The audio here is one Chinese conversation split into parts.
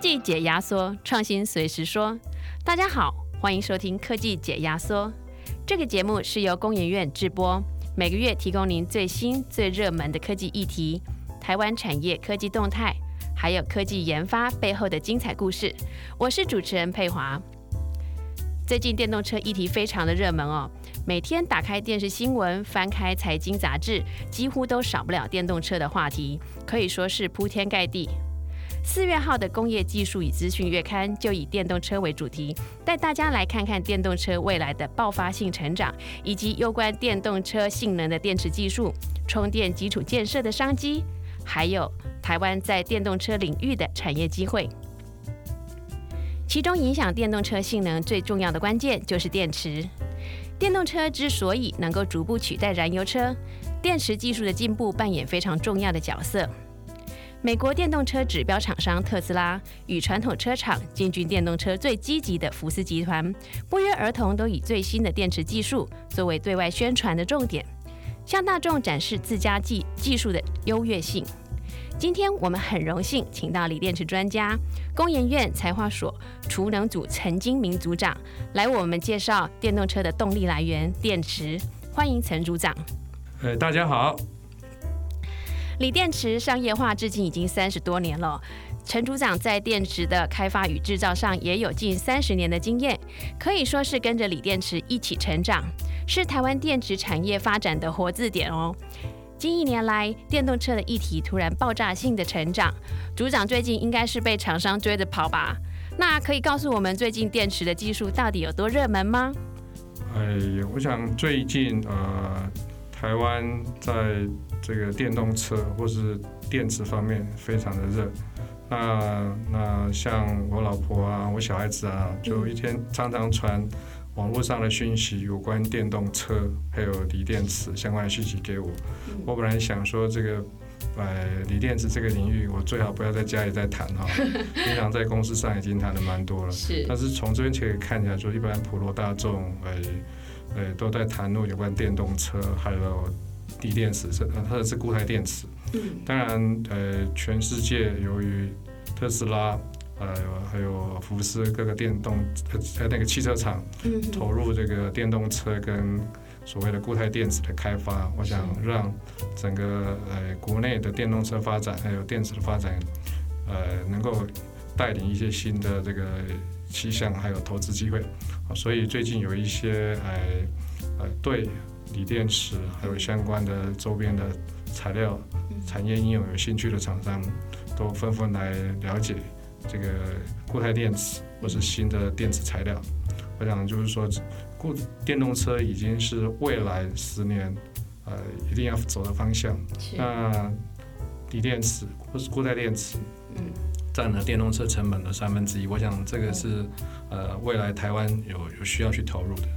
技解压缩，创新随时说。大家好，欢迎收听科技解压缩。这个节目是由工研院制播，每个月提供您最新最热门的科技议题、台湾产业科技动态，还有科技研发背后的精彩故事。我是主持人佩华。最近电动车议题非常的热门哦，每天打开电视新闻，翻开财经杂志，几乎都少不了电动车的话题，可以说是铺天盖地。四月号的工业技术与资讯月刊就以电动车为主题，带大家来看看电动车未来的爆发性成长，以及有关电动车性能的电池技术、充电基础建设的商机，还有台湾在电动车领域的产业机会。其中影响电动车性能最重要的关键就是电池。电动车之所以能够逐步取代燃油车，电池技术的进步扮演非常重要的角色。美国电动车指标厂商特斯拉与传统车厂进军电动车最积极的福斯集团，不约而同都以最新的电池技术作为对外宣传的重点，向大众展示自家技技术的优越性。今天我们很荣幸请到锂电池专家、工研院材化所储能组陈金明组长来为我们介绍电动车的动力来源——电池。欢迎陈组长。呃，大家好。锂电池商业化至今已经三十多年了，陈组长在电池的开发与制造上也有近三十年的经验，可以说是跟着锂电池一起成长，是台湾电池产业发展的活字典哦。近一年来，电动车的议题突然爆炸性的成长，组长最近应该是被厂商追着跑吧？那可以告诉我们最近电池的技术到底有多热门吗？哎，我想最近呃，台湾在这个电动车或是电池方面非常的热，那那像我老婆啊，我小孩子啊，就一天常常传网络上的讯息，有关电动车还有锂电池相关的讯息给我。我本来想说这个，呃，锂电池这个领域，我最好不要在家里再谈哈，平常在公司上已经谈的蛮多了。是。但是从这边可以看起来，说一般普罗大众，呃，呃，都在谈论有关电动车还有。锂电池是它的是固态电池，当然呃，全世界由于特斯拉呃还有福斯各个电动呃那个汽车厂投入这个电动车跟所谓的固态电池的开发，我想让整个呃国内的电动车发展还有电池的发展呃能够带领一些新的这个气象还有投资机会，所以最近有一些呃呃对。锂电池还有相关的周边的材料产业应用有兴趣的厂商，都纷纷来了解这个固态电池或是新的电池材料。我想就是说，固电动车已经是未来十年呃一定要走的方向。那锂电池或是固态电池，嗯占了电动车成本的三分之一。我想这个是呃未来台湾有有需要去投入的。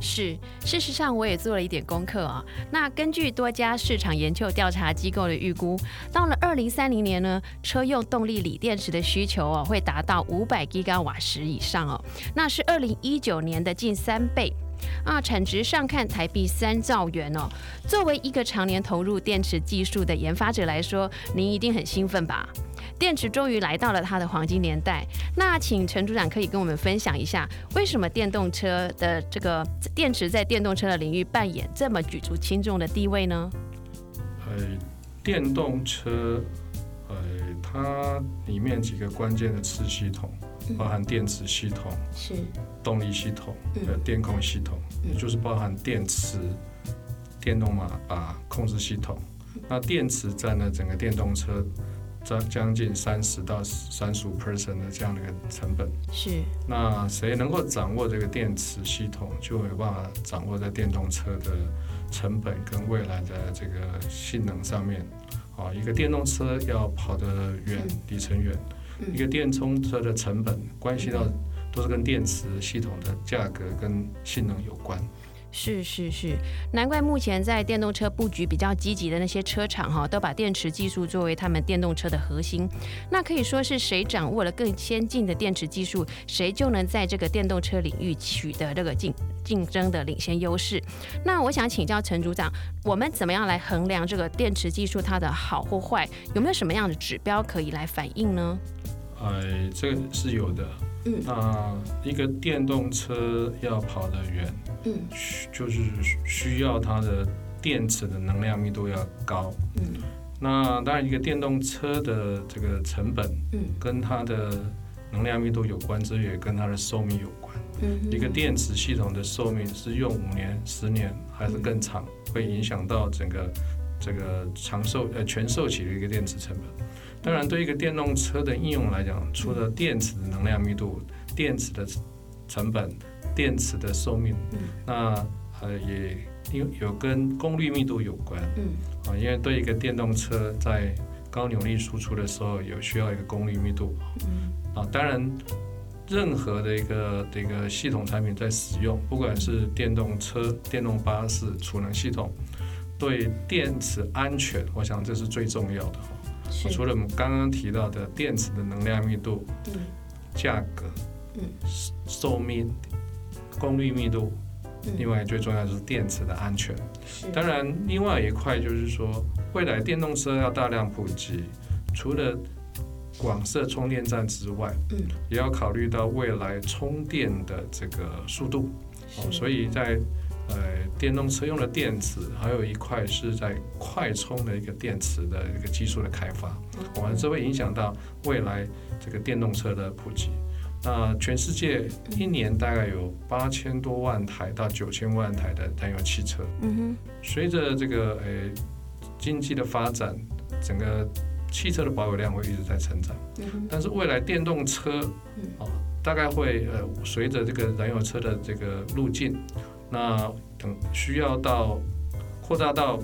是，事实上我也做了一点功课啊。那根据多家市场研究调查机构的预估，到了二零三零年呢，车用动力锂电池的需求哦会达到五百吉瓦时以上哦，那是二零一九年的近三倍啊。产值上看台币三兆元哦。作为一个常年投入电池技术的研发者来说，您一定很兴奋吧？电池终于来到了它的黄金年代，那请陈组长可以跟我们分享一下，为什么电动车的这个电池在电动车的领域扮演这么举足轻重的地位呢？呃，电动车，呃，它里面几个关键的次系统，包含电池系统、是动力系统、的电控系统，也就是包含电池、电动马达控制系统。那电池占了整个电动车。将将近三十到三十五 percent 的这样的一个成本是，那谁能够掌握这个电池系统，就有办法掌握在电动车的成本跟未来的这个性能上面。啊，一个电动车要跑得远，里程远，一个电充车的成本关系到都是跟电池系统的价格跟性能有关。是是是，难怪目前在电动车布局比较积极的那些车厂哈，都把电池技术作为他们电动车的核心。那可以说是谁掌握了更先进的电池技术，谁就能在这个电动车领域取得这个竞竞争的领先优势。那我想请教陈组长，我们怎么样来衡量这个电池技术它的好或坏？有没有什么样的指标可以来反映呢？呃，这个是有的。嗯，那一个电动车要跑得远，嗯，就是需要它的电池的能量密度要高。嗯，那当然，一个电动车的这个成本，嗯，跟它的能量密度有关，这也跟它的寿命有关。嗯，一个电池系统的寿命是用五年、十年还是更长，会影响到整个这个长寿呃全寿期的一个电池成本。当然，对一个电动车的应用来讲，除了电池的能量密度、电池的成本、电池的寿命，那呃也有有跟功率密度有关。嗯，啊，因为对一个电动车在高扭力输出的时候，有需要一个功率密度。嗯，啊，当然，任何的一个这个系统产品在使用，不管是电动车、电动巴士、储能系统，对电池安全，我想这是最重要的。除了我们刚刚提到的电池的能量密度、价格、寿命、功率密度，另外最重要就是电池的安全。当然，另外一块就是说，未来电动车要大量普及，除了广设充电站之外，也要考虑到未来充电的这个速度。所以在呃，电动车用的电池，还有一块是在快充的一个电池的一个技术的开发，我们这会影响到未来这个电动车的普及。那全世界一年大概有八千多万台到九千万台的燃油汽车。嗯哼。随着这个呃经济的发展，整个汽车的保有量会一直在成长。嗯哼。但是未来电动车，啊，大概会呃随着这个燃油车的这个路径。那等需要到扩大到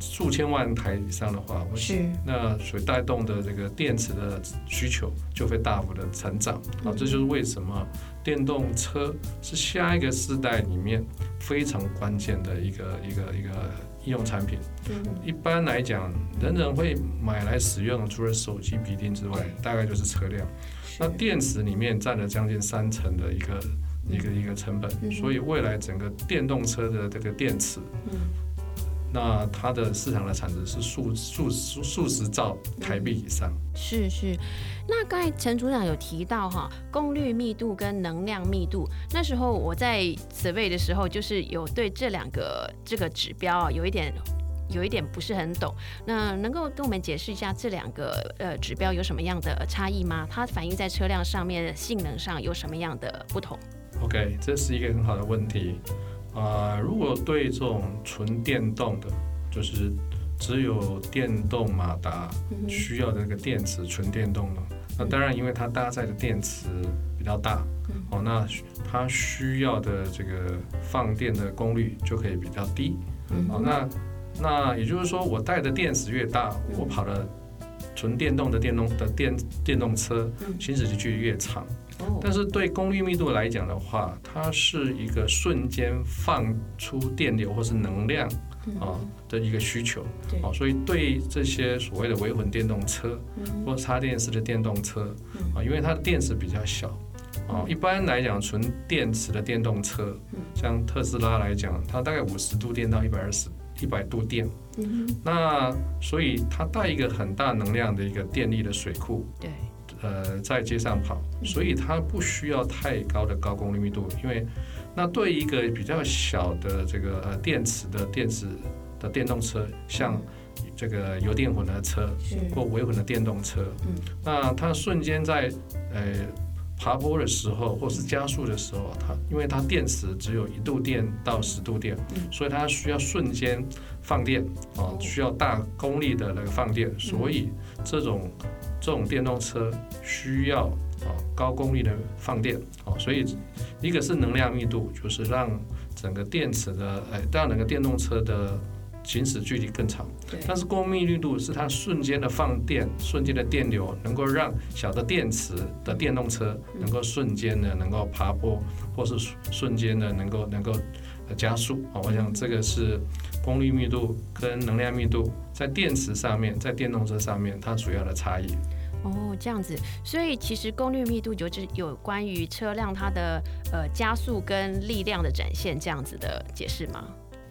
数千万台以上的话，是那所带动的这个电池的需求就会大幅的成长啊，这就是为什么电动车是下一个世代里面非常关键的一个一个一个应用产品。嗯，一般来讲，人人会买来使用，除了手机、笔电之外，大概就是车辆。那电池里面占了将近三成的一个。一个一个成本，所以未来整个电动车的这个电池，那它的市场的产值是数数数数十兆台币以上。是是，那刚才陈组长有提到哈，功率密度跟能量密度，那时候我在 survey 的时候，就是有对这两个这个指标啊，有一点有一点不是很懂。那能够跟我们解释一下这两个呃指标有什么样的差异吗？它反映在车辆上面性能上有什么样的不同？OK，这是一个很好的问题啊。如果对这种纯电动的，就是只有电动马达需要的那个电池，纯电动的，那当然因为它搭载的电池比较大，哦，那它需要的这个放电的功率就可以比较低。好，那那也就是说，我带的电池越大，我跑的纯电动的电动的电电动车行驶的距离越长。但是对功率密度来讲的话，它是一个瞬间放出电流或是能量啊的一个需求，啊，所以对这些所谓的微混电动车或插电式的电动车啊，因为它的电池比较小啊，一般来讲纯电池的电动车，像特斯拉来讲，它大概五十度电到一百二十一百度电，那所以它带一个很大能量的一个电力的水库，对。呃，在街上跑，所以它不需要太高的高功率密度，因为那对一个比较小的这个呃电池的电池的电动车，像这个油电混合车或微混的电动车，那它瞬间在呃爬坡的时候或是加速的时候，它因为它电池只有一度电到十度电，所以它需要瞬间放电啊，需要大功率的那个放电，所以这种。这种电动车需要啊高功率的放电啊，所以一个是能量密度，就是让整个电池的哎让整个电动车的行驶距离更长。但是功率密度是它瞬间的放电，瞬间的电流能够让小的电池的电动车能够瞬间的能够爬坡，或是瞬间的能够能够加速啊。我想这个是功率密度跟能量密度在电池上面，在电动车上面它主要的差异。哦，这样子，所以其实功率密度就是有关于车辆它的呃加速跟力量的展现这样子的解释吗？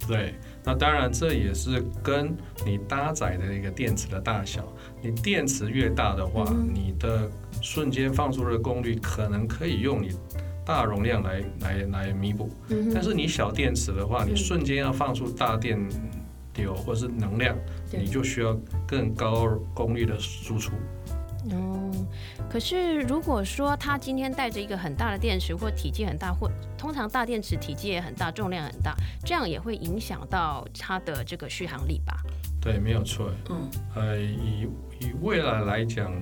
对，那当然这也是跟你搭载的一个电池的大小，你电池越大的话，你的瞬间放出的功率可能可以用你大容量来来来弥补，但是你小电池的话，你瞬间要放出大电流或是能量，你就需要更高功率的输出。哦，可是如果说他今天带着一个很大的电池，或体积很大，或通常大电池体积也很大，重量很大，这样也会影响到它的这个续航力吧？对，没有错。嗯，呃，以以未来来讲，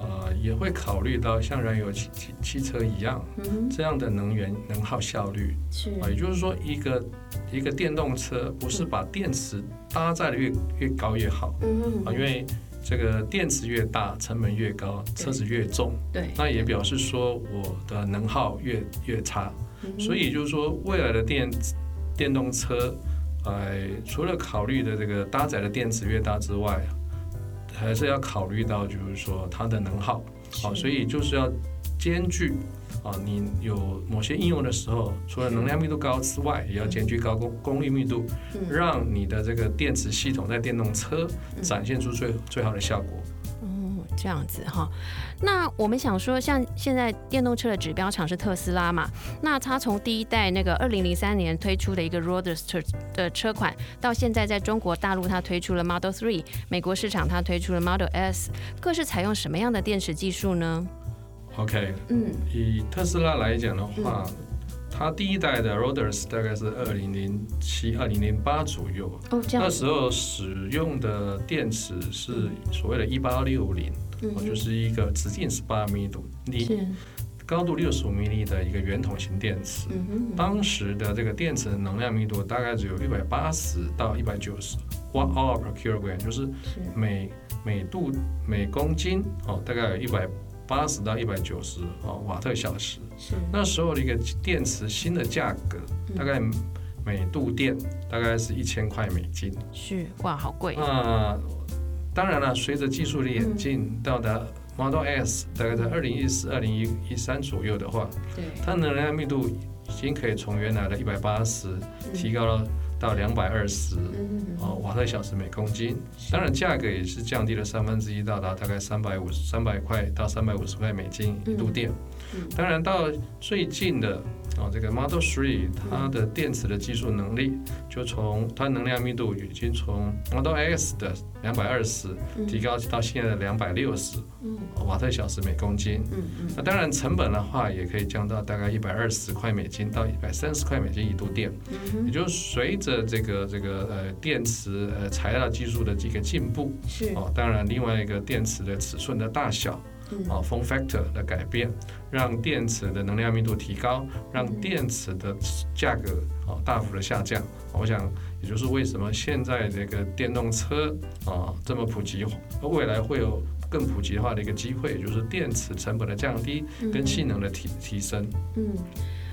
呃，也会考虑到像燃油汽汽汽车一样，这样的能源能耗效率。是啊，也就是说，一个一个电动车不是把电池搭载的越越高越好。嗯啊，因为这个电池越大，成本越高，车子越重，对，那也表示说我的能耗越越差，所以就是说未来的电电动车，呃，除了考虑的这个搭载的电池越大之外，还是要考虑到就是说它的能耗，好，所以就是要兼具。啊，你有某些应用的时候，除了能量密度高之外，也要兼具高功功率密度，让你的这个电池系统在电动车展现出最最好的效果。哦，这样子哈。那我们想说，像现在电动车的指标厂是特斯拉嘛？那它从第一代那个二零零三年推出的一个 Roadster 的车款，到现在在中国大陆它推出了 Model Three，美国市场它推出了 Model S，各是采用什么样的电池技术呢？OK，嗯，以特斯拉来讲的话，它第一代的 Roadster 大概是二零零七、二零零八左右，哦，这样，那时候使用的电池是所谓的一八六零，哦，就是一个直径十八米度，你高度六十五米的一个圆筒型电池，当时的这个电池的能量密度大概只有一百八十到一百九十 watt hour per kilogram，就是每每度每公斤哦，大概有一百。八十到一百九十哦瓦特小时，是。那时候的一个电池新的价格，大概每度电大概是一千块美金，是哇，好贵。那当然了，随着技术的演进，到达 Model S 大概在二零一四、二零一一三左右的话，对，它能量密度已经可以从原来的一百八十提高了。到两百二十哦瓦特小时每公斤，当然价格也是降低了三分之一，到达大概三百五十三百块到三百五十块美金一度电。当然到最近的。哦，这个 Model Three 它的电池的技术能力，就从它能量密度已经从 Model S 的两百二十提高到现在的两百六十瓦特小时每公斤。嗯嗯。那当然成本的话，也可以降到大概一百二十块美金到一百三十块美金一度电。嗯也就随着这个这个呃电池呃材料技术的这个进步，是哦，当然另外一个电池的尺寸的大小。啊，form factor 的改变，让电池的能量密度提高，让电池的价格啊大幅的下降。我想，也就是为什么现在这个电动车啊这么普及，未来会有更普及化的一个机会，就是电池成本的降低跟性能的提提升。嗯。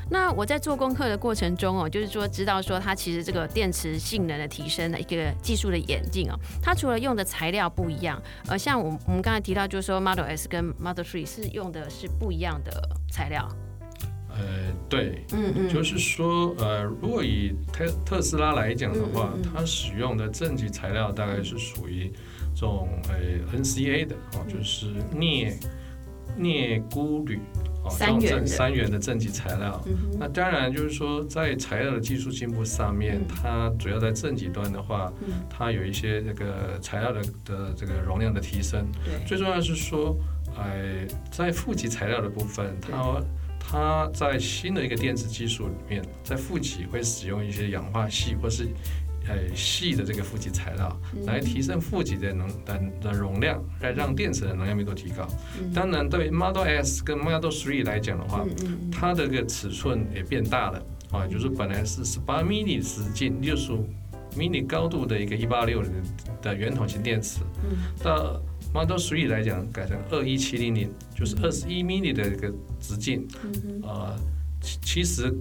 那我在做功课的过程中哦，就是说知道说它其实这个电池性能的提升的一个技术的演进哦，它除了用的材料不一样，呃，像我我们刚才提到，就是说 Model S 跟 Model Three 是用的是不一样的材料。呃，对，嗯嗯，就是说，呃，如果以特特斯拉来讲的话，它使用的正极材料大概是属于这种呃 NCA 的哦，就是镍镍钴铝。三元三元的正极材料，那当然就是说，在材料的技术进步上面，它主要在正极端的话，它有一些这个材料的的这个容量的提升。最重要是说，哎，在负极材料的部分，它它在新的一个电子技术里面，在负极会使用一些氧化系或是。呃，细的这个负极材料来提升负极的能的的容量，来让电池的能量密度提高。当然，对 Model S 跟 Model Three 来讲的话，它的个尺寸也变大了啊，就是本来是十八 mini 直径、六十五 mini 高度的一个一八六零的圆筒型电池，到 Model Three 来讲改成二一七零零，就是二十一 mini 的一个直径，啊，其实。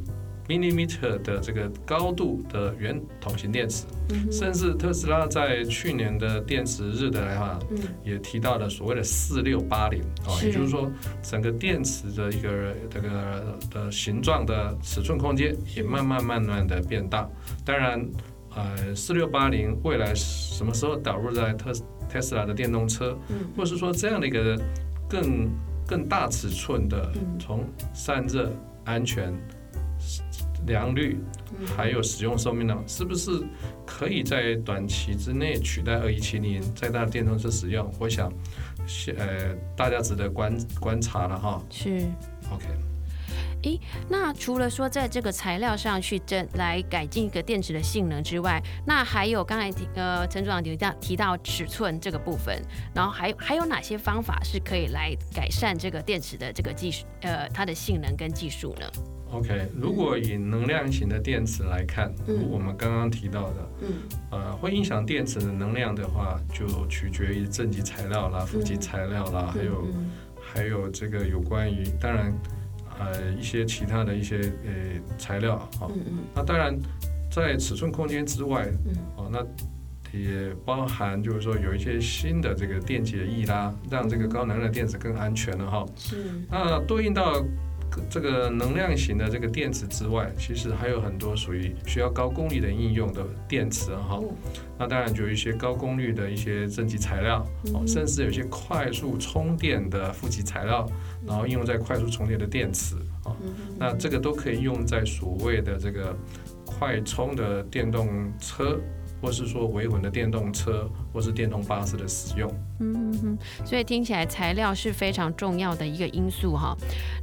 Millimeter 的这个高度的圆筒型电池，甚至特斯拉在去年的电池日的话，也提到了所谓的四六八零啊，也就是说整个电池的一个这个的形状的尺寸空间也慢慢慢慢的变大。当然，呃四六八零未来什么时候导入在特特斯拉的电动车，或是说这样的一个更更大尺寸的，从散热、安全、良率，还有使用寿命呢，是不是可以在短期之内取代二一七零在它的电动车使用？我想，呃，大家值得观观察了哈。是，OK。诶，那除了说在这个材料上去增来改进一个电池的性能之外，那还有刚才提呃陈组长提到提到尺寸这个部分，然后还还有哪些方法是可以来改善这个电池的这个技术呃它的性能跟技术呢？OK，如果以能量型的电池来看，如我们刚刚提到的，嗯，呃，会影响电池的能量的话，就取决于正极材料啦、负极材料啦，还有还有这个有关于当然。呃，一些其他的一些呃材料，好，那当然在尺寸空间之外，哦，那也包含就是说有一些新的这个电解液啦，让这个高能量电池更安全了哈。是。那对应到。这个能量型的这个电池之外，其实还有很多属于需要高功率的应用的电池哈。那当然就有一些高功率的一些正极材料，哦，甚至有一些快速充电的负极材料，然后应用在快速充电的电池啊。那这个都可以用在所谓的这个快充的电动车。或是说维稳的电动车，或是电动巴士的使用。嗯嗯所以听起来材料是非常重要的一个因素哈。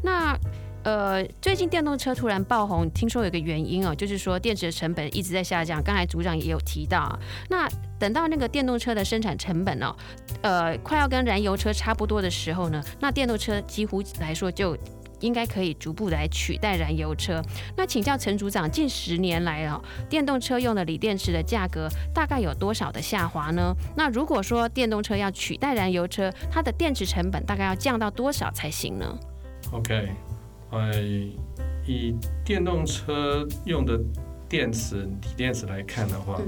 那呃，最近电动车突然爆红，听说有个原因哦，就是说电池的成本一直在下降。刚才组长也有提到，那等到那个电动车的生产成本哦，呃，快要跟燃油车差不多的时候呢，那电动车几乎来说就。应该可以逐步来取代燃油车。那请教陈组长，近十年来哦，电动车用的锂电池的价格大概有多少的下滑呢？那如果说电动车要取代燃油车，它的电池成本大概要降到多少才行呢？OK，呃，以电动车用的电池锂电池来看的话，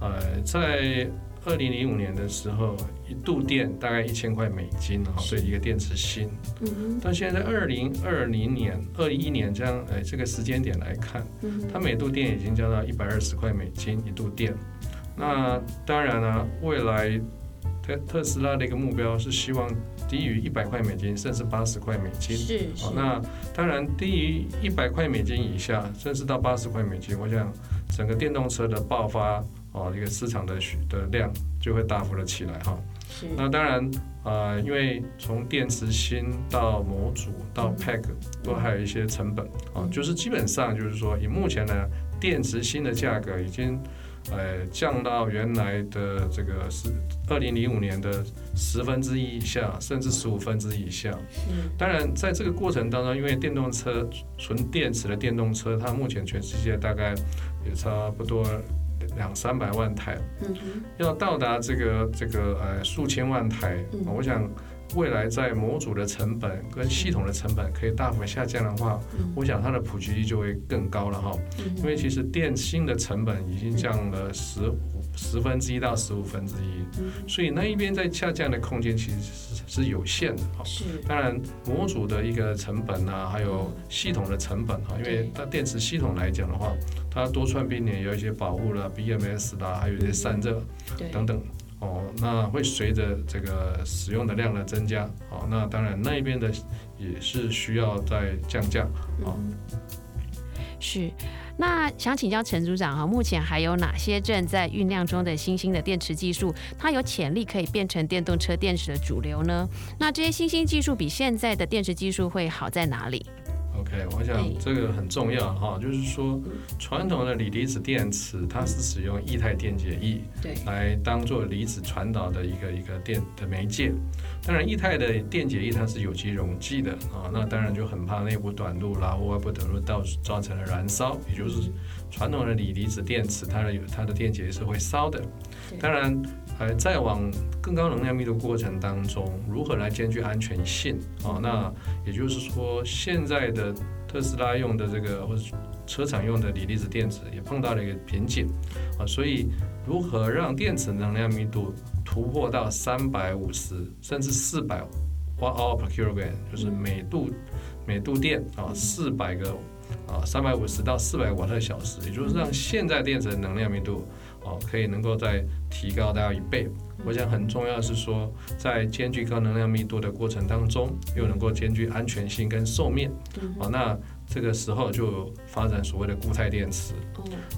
呃，在二零零五年的时候，一度电大概一千块美金啊，所以一个电池芯。嗯但现在在二零二零年、二一年这样，哎，这个时间点来看，它每度电已经降到一百二十块美金一度电。那当然了，未来特特斯拉的一个目标是希望低于一百块美金，甚至八十块美金。是是。那当然，低于一百块美金以下，甚至到八十块美金，我想整个电动车的爆发。哦，一个市场的需的量就会大幅的起来哈。那当然，呃，因为从电池芯到模组到 pack 都还有一些成本啊，就是基本上就是说，以目前呢，电池芯的价格已经呃降到原来的这个是二零零五年的十分之一以下，甚至十五分之一以下。当然，在这个过程当中，因为电动车纯电池的电动车，它目前全世界大概也差不多。两三百万台，嗯要到达这个这个呃数千万台，我想未来在模组的成本跟系统的成本可以大幅下降的话，我想它的普及率就会更高了哈。因为其实电芯的成本已经降了十十分之一到十五分之一，所以那一边在下降的空间其实是是有限的哈。是，当然模组的一个成本啊，还有系统的成本哈，因为它电池系统来讲的话。它多串并联有一些保护了 BMS 啦，还有一些散热等等哦，那会随着这个使用的量的增加哦，那当然那一边的也是需要再降价啊。是，那想请教陈组长哈，目前还有哪些正在酝酿中的新兴的电池技术，它有潜力可以变成电动车电池的主流呢？那这些新兴技术比现在的电池技术会好在哪里？OK，我想这个很重要哈，就是说传统的锂离子电池，它是使用液态电解液来当做离子传导的一个一个电的媒介。当然，液态的电解液它是有机溶剂的啊，那当然就很怕内部短路啦或外部短路到造成了燃烧，也就是传统的锂离子电池，它的有它的电解液是会烧的。当然。还在往更高能量密度过程当中，如何来兼具安全性啊？那也就是说，现在的特斯拉用的这个或者车厂用的锂离子电池也碰到了一个瓶颈啊。所以，如何让电池能量密度突破到三百五十甚至四百瓦 hour per kilogram，就是每度每度电啊四百个啊三百五十到四百瓦特小时，也就是让现在电池的能量密度哦可以能够再提高到一倍。我想很重要是说，在兼具高能量密度的过程当中，又能够兼具安全性跟寿命。哦，那这个时候就发展所谓的固态电池。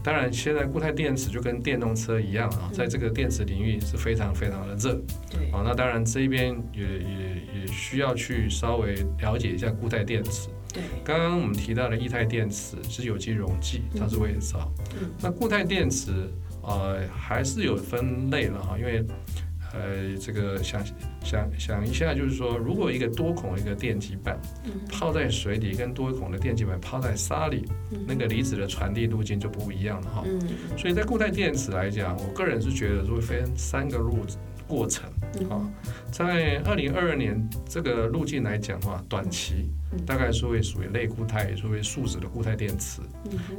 当然，现在固态电池就跟电动车一样啊，在这个电池领域是非常非常的热。对。哦，那当然这边也也也需要去稍微了解一下固态电池。对。刚刚我们提到的液态电池是有机溶剂，它是伪造。嗯。那固态电池。呃，还是有分类了哈，因为，呃，这个想想想一下，就是说，如果一个多孔一个电极板泡在水里，跟多孔的电极板泡在沙里，那个离子的传递路径就不一样了哈。所以在固态电池来讲，我个人是觉得如果分三个路过程啊。在二零二二年这个路径来讲的话，短期。大概是会属于类固态，也是为树脂的固态电池。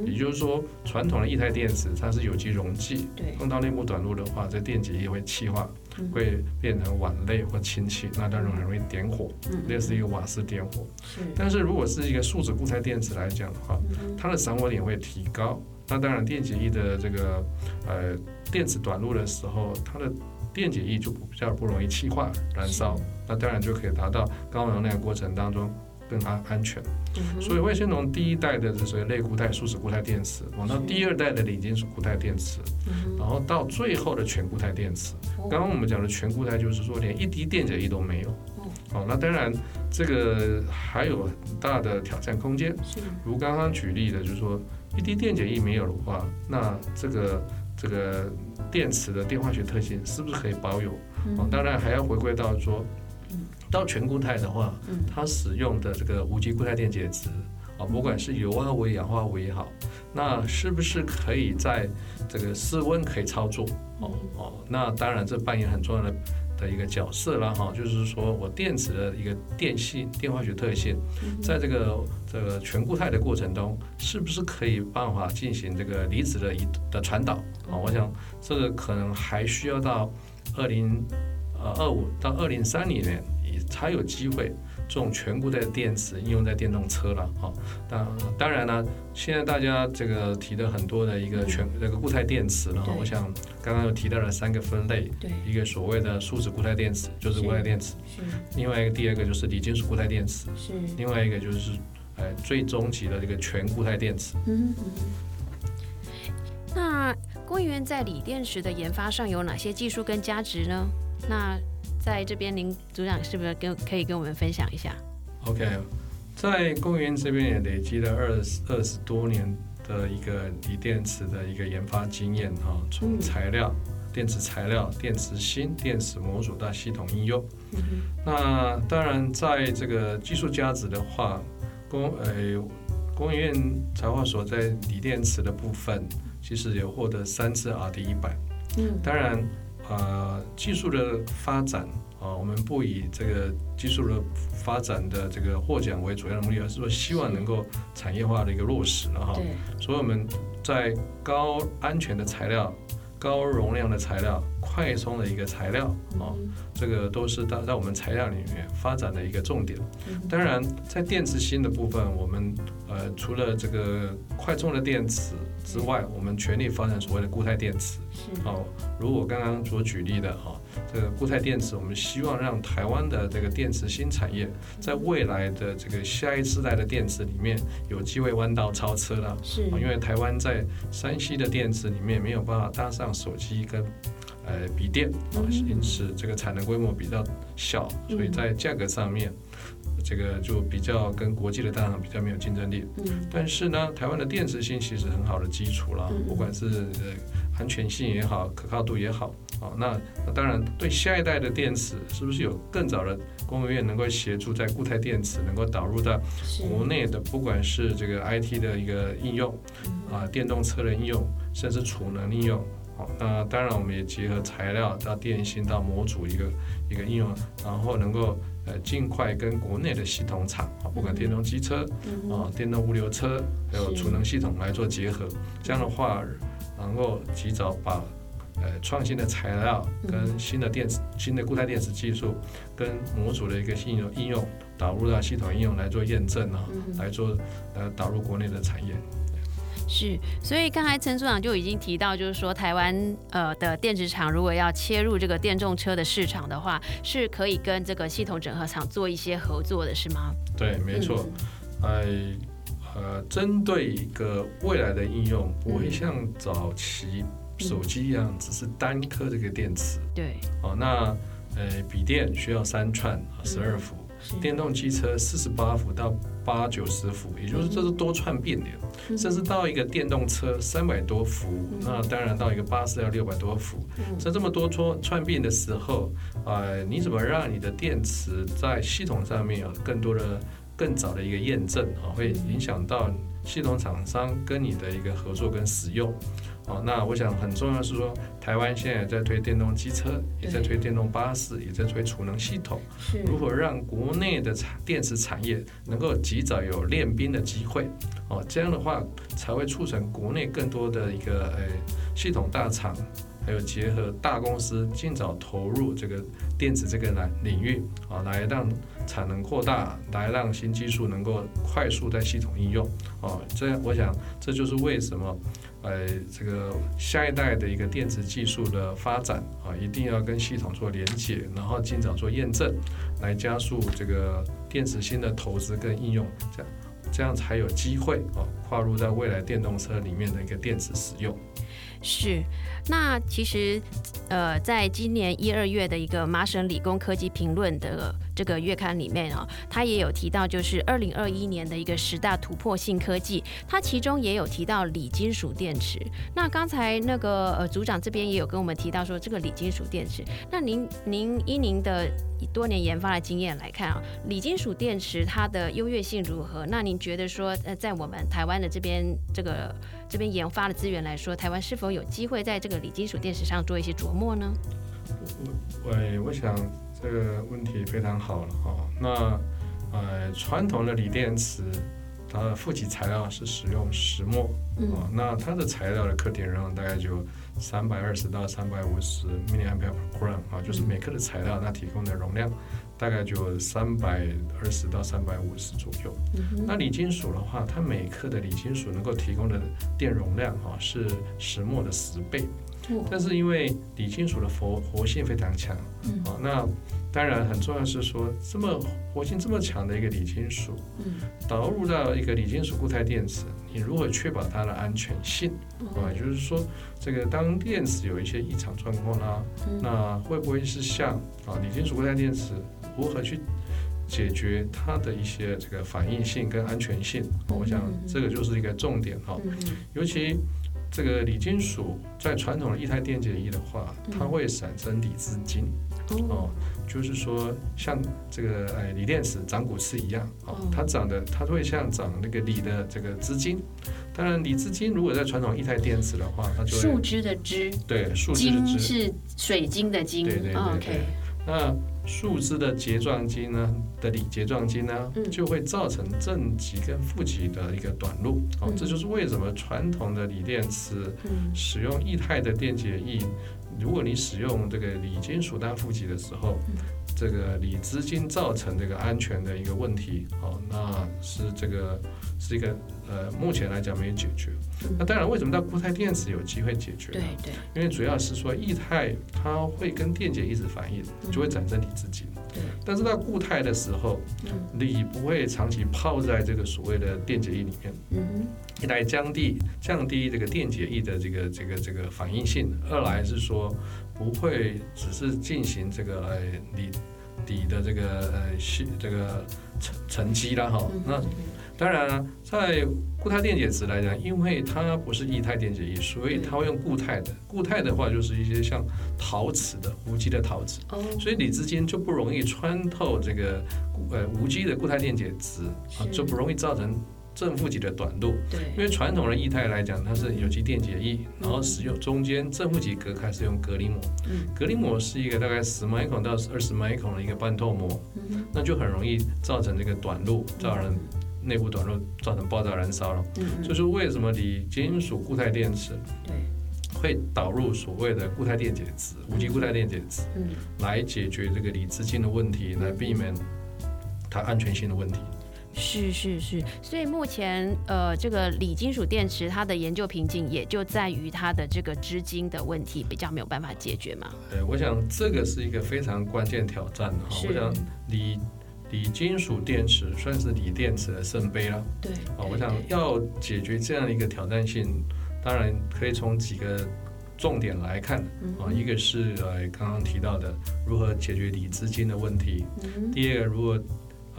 也就是说，传统的液态电池它是有机溶剂，碰到内部短路的话，这电解液会气化，会变成烷类或氢气，那当然很容易点火，类似一个瓦斯点火。但是如果是一个树脂固态电池来讲的话，它的散火点会提高，那当然电解液的这个呃电池短路的时候，它的电解液就比较不容易气化燃烧，那当然就可以达到高能量过程当中。更安安全，所以会先从第一代的这些类固态、树脂固态电池，往到第二代的锂金属固态电池，然后到最后的全固态电池。刚刚我们讲的全固态，就是说连一滴电解液都没有。哦，那当然这个还有很大的挑战空间。如刚刚举例的，就是说一滴电解液没有的话，那这个这个电池的电化学特性是不是可以保有？哦，当然还要回归到说。到全固态的话，它使用的这个无机固态电解质啊，不管是油啊、为氧化物也好，那是不是可以在这个室温可以操作？哦哦，那当然这扮演很重要的的一个角色了哈，就是说我电子的一个电性、电化学特性，在这个这个全固态的过程中，是不是可以办法进行这个离子的移的传导？啊，我想这个可能还需要到二零呃二五到二零三零年。才有机会，这种全固态电池应用在电动车了哈。当当然呢，现在大家这个提的很多的一个全那个固态电池了哈。我想刚刚又提到了三个分类，对，一个所谓的树脂固态电池就是固态电池，是。另外一个第二个就是锂金属固态电池，是。另外一个就是呃最终级的这个全固态电池。嗯嗯。那工研院在锂电池的研发上有哪些技术跟价值呢？那在这边，林组长是不是跟可以跟我们分享一下？OK，在公园这边也累积了二二十多年的一个锂电池的一个研发经验哈，从材料、电池材料、电池芯、电池模组到系统应用。那当然，在这个技术价值的话，工呃工研院材化所在锂电池的部分，其实也获得三次 RD 一百。嗯，当然。呃，技术的发展啊，我们不以这个技术的发展的这个获奖为主要的目的，而是说希望能够产业化的一个落实了哈。所以我们在高安全的材料、高容量的材料、快充的一个材料啊，这个都是在在我们材料里面发展的一个重点。当然，在电池芯的部分，我们呃除了这个快充的电池。之外，我们全力发展所谓的固态电池。哦，如我刚刚所举例的哈，这个固态电池，我们希望让台湾的这个电池新产业，在未来的这个下一世代的电池里面，有机会弯道超车了。是，因为台湾在山西的电池里面没有办法搭上手机跟呃笔电啊，因此这个产能规模比较小，所以在价格上面。这个就比较跟国际的大厂比较没有竞争力，嗯，但是呢，台湾的电池芯其实很好的基础了，不管是呃安全性也好，可靠度也好，啊，那那当然对下一代的电池是不是有更早的工业院能够协助在固态电池能够导入到国内的，不管是这个 IT 的一个应用，啊，电动车的应用，甚至储能应用，好，那当然我们也结合材料到电信到模组一个一个应用，然后能够。呃，尽快跟国内的系统厂啊，不管电动机车啊、电动物流车，还有储能系统来做结合，这样的话，能够及早把呃创新的材料跟新的电池、新的固态电池技术跟模组的一个应用应用导入到系统应用来做验证啊，来做呃导入国内的产业。是，所以刚才陈组长就已经提到，就是说台湾呃的电子厂如果要切入这个电动车的市场的话，是可以跟这个系统整合厂做一些合作的，是吗？对，没错。哎，呃，针对一个未来的应用，不会像早期手机一样，只是单颗这个电池。对。哦，那呃，笔电需要三串十二伏。电动机车四十八伏到八九十伏，也就是这是多串变流，甚至到一个电动车三百多伏，那当然到一个巴士要六百多伏。在这么多串串变的时候，呃，你怎么让你的电池在系统上面有更多的、更早的一个验证啊？会影响到系统厂商跟你的一个合作跟使用。哦，那我想很重要是说，台湾现在在推电动机车，也在推电动巴士，也在推储能系统。如何让国内的产电池产业能够及早有练兵的机会？哦，这样的话才会促成国内更多的一个呃系统大厂，还有结合大公司尽早投入这个电子这个领领域啊，来让产能扩大，来让新技术能够快速在系统应用。哦，这样我想这就是为什么。呃，这个下一代的一个电池技术的发展啊，一定要跟系统做连接，然后尽早做验证，来加速这个电池新的投资跟应用，这样这样才有机会啊，跨入在未来电动车里面的一个电池使用。是，那其实呃，在今年一二月的一个麻省理工科技评论的。这个月刊里面啊，他也有提到，就是二零二一年的一个十大突破性科技，它其中也有提到锂金属电池。那刚才那个呃组长这边也有跟我们提到说，这个锂金属电池，那您您依您的多年研发的经验来看啊，锂金属电池它的优越性如何？那您觉得说，呃，在我们台湾的这边这个这边研发的资源来说，台湾是否有机会在这个锂金属电池上做一些琢磨呢？我我我想。这个问题非常好了哈，那呃传统的锂电池，它的负极材料是使用石墨，啊，那它的材料的克点容量大概就三百二十到三百五十 milliampere per gram 啊，就是每克的材料它提供的容量大概就三百二十到三百五十左右。那锂金属的话，它每克的锂金属能够提供的电容量哈是石墨的十倍。但是因为锂金属的活活性非常强，啊，那当然很重要是说，这么活性这么强的一个锂金属，导入到一个锂金属固态电池，你如何确保它的安全性？啊，就是说，这个当电池有一些异常状况啦，那会不会是像啊锂金属固态电池如何去解决它的一些这个反应性跟安全性？我想这个就是一个重点哈，尤其。这个锂金属在传统的液态电解液的话，它会产生锂资金，哦，就是说像这个哎锂电池长骨刺一样，哦，它长的它会像长那个锂的这个资金。当然，锂资金如果在传统液态电池的话，它就树枝的枝，对，树枝的枝是水晶的晶，对对对对。那树枝的睫状晶呢的锂结状晶呢，就会造成正极跟负极的一个短路。哦，这就是为什么传统的锂电池使用液态的电解液，如果你使用这个锂金属单负极的时候，这个锂资金造成这个安全的一个问题。哦，那是这个是一个。呃，目前来讲没有解决。那当然，为什么到固态电池有机会解决？对对。因为主要是说液态它会跟电解一直反应，就会产生锂自金。对。但是到固态的时候，锂不会长期泡在这个所谓的电解液里面。嗯一来降低降低这个电解液的这个这个这个反应性，二来是说不会只是进行这个呃锂锂的这个呃系这个沉沉积了哈。那当然了，在固态电解质来讲，因为它不是液态电解液，所以它会用固态的。固态的话，就是一些像陶瓷的无机的陶瓷，所以你之间就不容易穿透这个呃无机的固态电解质啊，就不容易造成正负极的短路。对，因为传统的液态来讲，它是有机电解液，然后使用中间正负极隔开是用隔离膜。嗯，隔离膜是一个大概十 micron 到二十 micron 的一个半透膜，那就很容易造成这个短路，造成。内部短路造成爆炸燃烧了，嗯，就是为什么锂金属固态电池，对，会导入所谓的固态电解质，无机固态电解质，嗯，来解决这个锂资金的问题，来避免它安全性的问题。是是是，所以目前呃，这个锂金属电池它的研究瓶颈也就在于它的这个资金的问题比较没有办法解决嘛。呃，我想这个是一个非常关键挑战哈。我想锂锂金属电池算是锂电池的圣杯了。对。啊，我想要解决这样一个挑战性，当然可以从几个重点来看啊，一个是呃刚刚提到的如何解决锂资金的问题，第二个如何。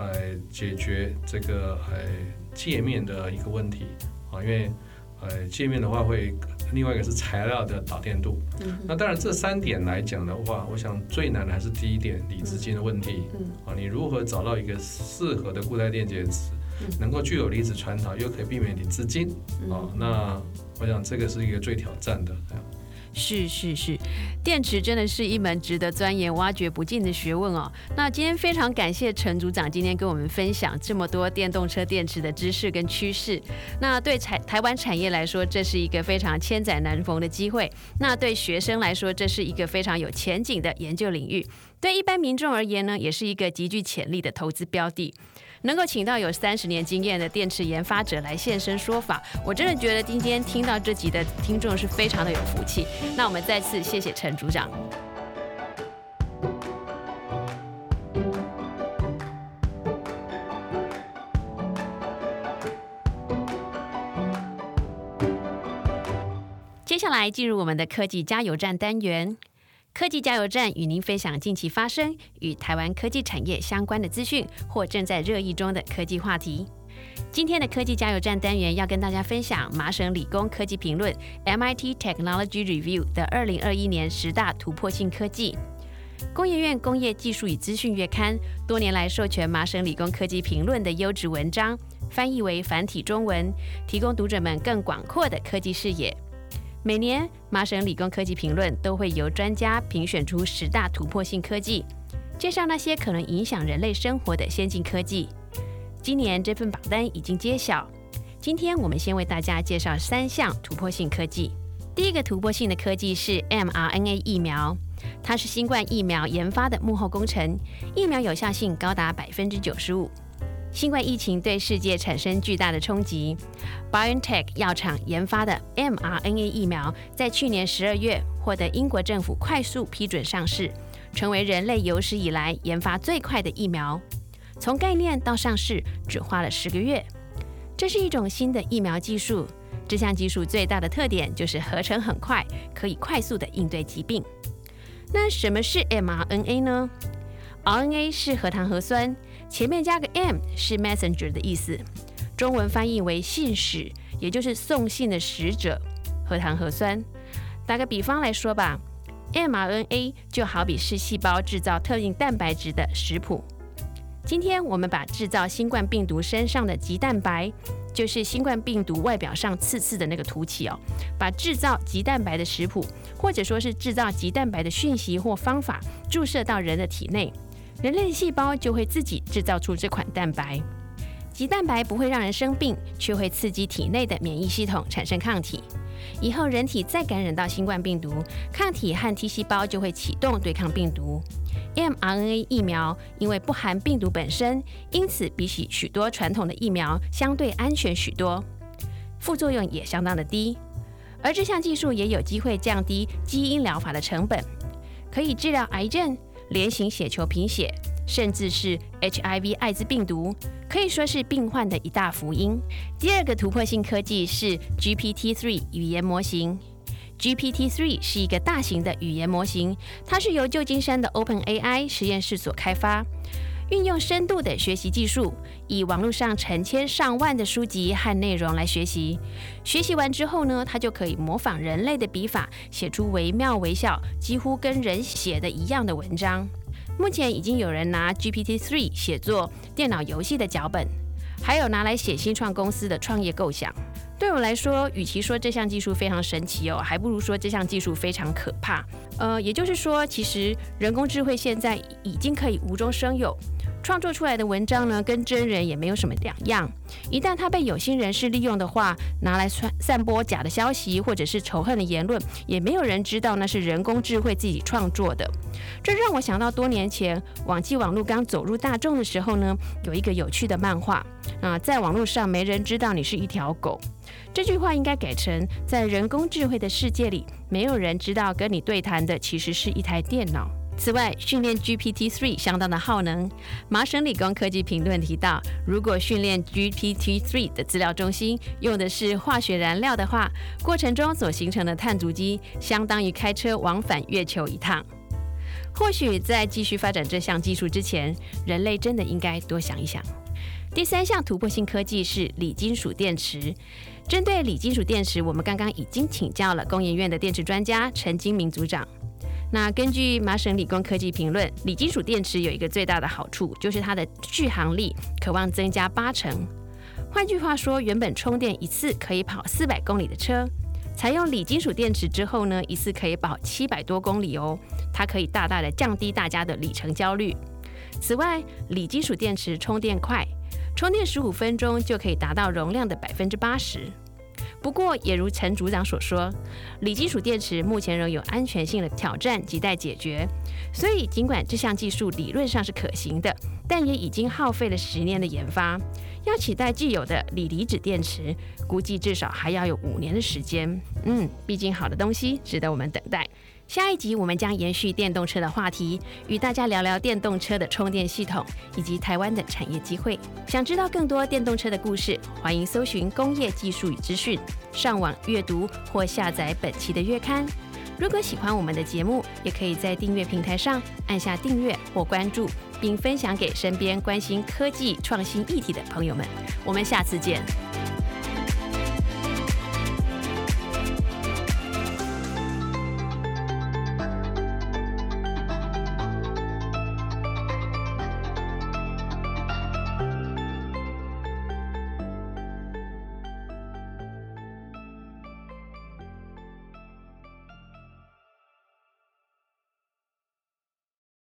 呃解决这个呃界面的一个问题啊，因为呃界面的话会另外一个是材料的导电度。嗯。那当然这三点来讲的话，我想最难的还是第一点锂资金的问题。嗯。啊，你如何找到一个适合的固态电解质，能够具有离子传导，又可以避免锂资金？啊，那我想这个是一个最挑战的。是是是，电池真的是一门值得钻研、挖掘不尽的学问哦。那今天非常感谢陈组长今天跟我们分享这么多电动车电池的知识跟趋势。那对台台湾产业来说，这是一个非常千载难逢的机会；那对学生来说，这是一个非常有前景的研究领域；对一般民众而言呢，也是一个极具潜力的投资标的。能够请到有三十年经验的电池研发者来现身说法，我真的觉得今天听到这集的听众是非常的有福气。那我们再次谢谢陈组长。接下来进入我们的科技加油站单元。科技加油站与您分享近期发生与台湾科技产业相关的资讯或正在热议中的科技话题。今天的科技加油站单元要跟大家分享麻省理工科技评论 （MIT Technology Review） 的二零二一年十大突破性科技。工研院工业技术与资讯月刊多年来授权麻省理工科技评论的优质文章，翻译为繁体中文，提供读者们更广阔的科技视野。每年，麻省理工科技评论都会由专家评选出十大突破性科技，介绍那些可能影响人类生活的先进科技。今年这份榜单已经揭晓。今天我们先为大家介绍三项突破性科技。第一个突破性的科技是 mRNA 疫苗，它是新冠疫苗研发的幕后工程，疫苗有效性高达百分之九十五。新冠疫情对世界产生巨大的冲击，BioNTech 药厂研发的 mRNA 疫苗在去年十二月获得英国政府快速批准上市，成为人类有史以来研发最快的疫苗。从概念到上市只花了十个月。这是一种新的疫苗技术，这项技术最大的特点就是合成很快，可以快速的应对疾病。那什么是 mRNA 呢？RNA 是核糖核酸。前面加个 m 是 messenger 的意思，中文翻译为信使，也就是送信的使者。核糖核酸，打个比方来说吧，mRNA 就好比是细胞制造特定蛋白质的食谱。今天我们把制造新冠病毒身上的棘蛋白，就是新冠病毒外表上刺刺的那个凸起哦，把制造棘蛋白的食谱，或者说是制造棘蛋白的讯息或方法，注射到人的体内。人类细胞就会自己制造出这款蛋白。棘蛋白不会让人生病，却会刺激体内的免疫系统产生抗体。以后人体再感染到新冠病毒，抗体和 T 细胞就会启动对抗病毒。mRNA 疫苗因为不含病毒本身，因此比起许多传统的疫苗相对安全许多，副作用也相当的低。而这项技术也有机会降低基因疗法的成本，可以治疗癌症。连型血球贫血，甚至是 HIV 艾滋病毒，可以说是病患的一大福音。第二个突破性科技是 GPT-3 语言模型。GPT-3 是一个大型的语言模型，它是由旧金山的 OpenAI 实验室所开发，运用深度的学习技术，以网络上成千上万的书籍和内容来学习。学习完之后呢，它就可以模仿人类的笔法，写出惟妙惟肖、几乎跟人写的一样的文章。目前已经有人拿 GPT-3 写作电脑游戏的脚本，还有拿来写新创公司的创业构想。对我来说，与其说这项技术非常神奇哦，还不如说这项技术非常可怕。呃，也就是说，其实人工智慧现在已经可以无中生有，创作出来的文章呢，跟真人也没有什么两样。一旦他被有心人士利用的话，拿来传散播假的消息或者是仇恨的言论，也没有人知道那是人工智慧自己创作的。这让我想到多年前网际网络刚走入大众的时候呢，有一个有趣的漫画啊，在网络上没人知道你是一条狗。这句话应该改成：在人工智慧的世界里，没有人知道跟你对谈的其实是一台电脑。此外，训练 GPT-3 相当的耗能。麻省理工科技评论提到，如果训练 GPT-3 的资料中心用的是化学燃料的话，过程中所形成的碳足迹相当于开车往返月球一趟。或许在继续发展这项技术之前，人类真的应该多想一想。第三项突破性科技是锂金属电池。针对锂金属电池，我们刚刚已经请教了工研院的电池专家陈金明组长。那根据麻省理工科技评论，锂金属电池有一个最大的好处，就是它的续航力渴望增加八成。换句话说，原本充电一次可以跑四百公里的车，采用锂金属电池之后呢，一次可以跑七百多公里哦。它可以大大的降低大家的里程焦虑。此外，锂金属电池充电快，充电十五分钟就可以达到容量的百分之八十。不过，也如陈组长所说，锂金属电池目前仍有安全性的挑战亟待解决。所以，尽管这项技术理论上是可行的，但也已经耗费了十年的研发。要取代既有的锂离子电池，估计至少还要有五年的时间。嗯，毕竟好的东西值得我们等待。下一集我们将延续电动车的话题，与大家聊聊电动车的充电系统以及台湾的产业机会。想知道更多电动车的故事，欢迎搜寻工业技术与资讯，上网阅读或下载本期的月刊。如果喜欢我们的节目，也可以在订阅平台上按下订阅或关注，并分享给身边关心科技创新议题的朋友们。我们下次见。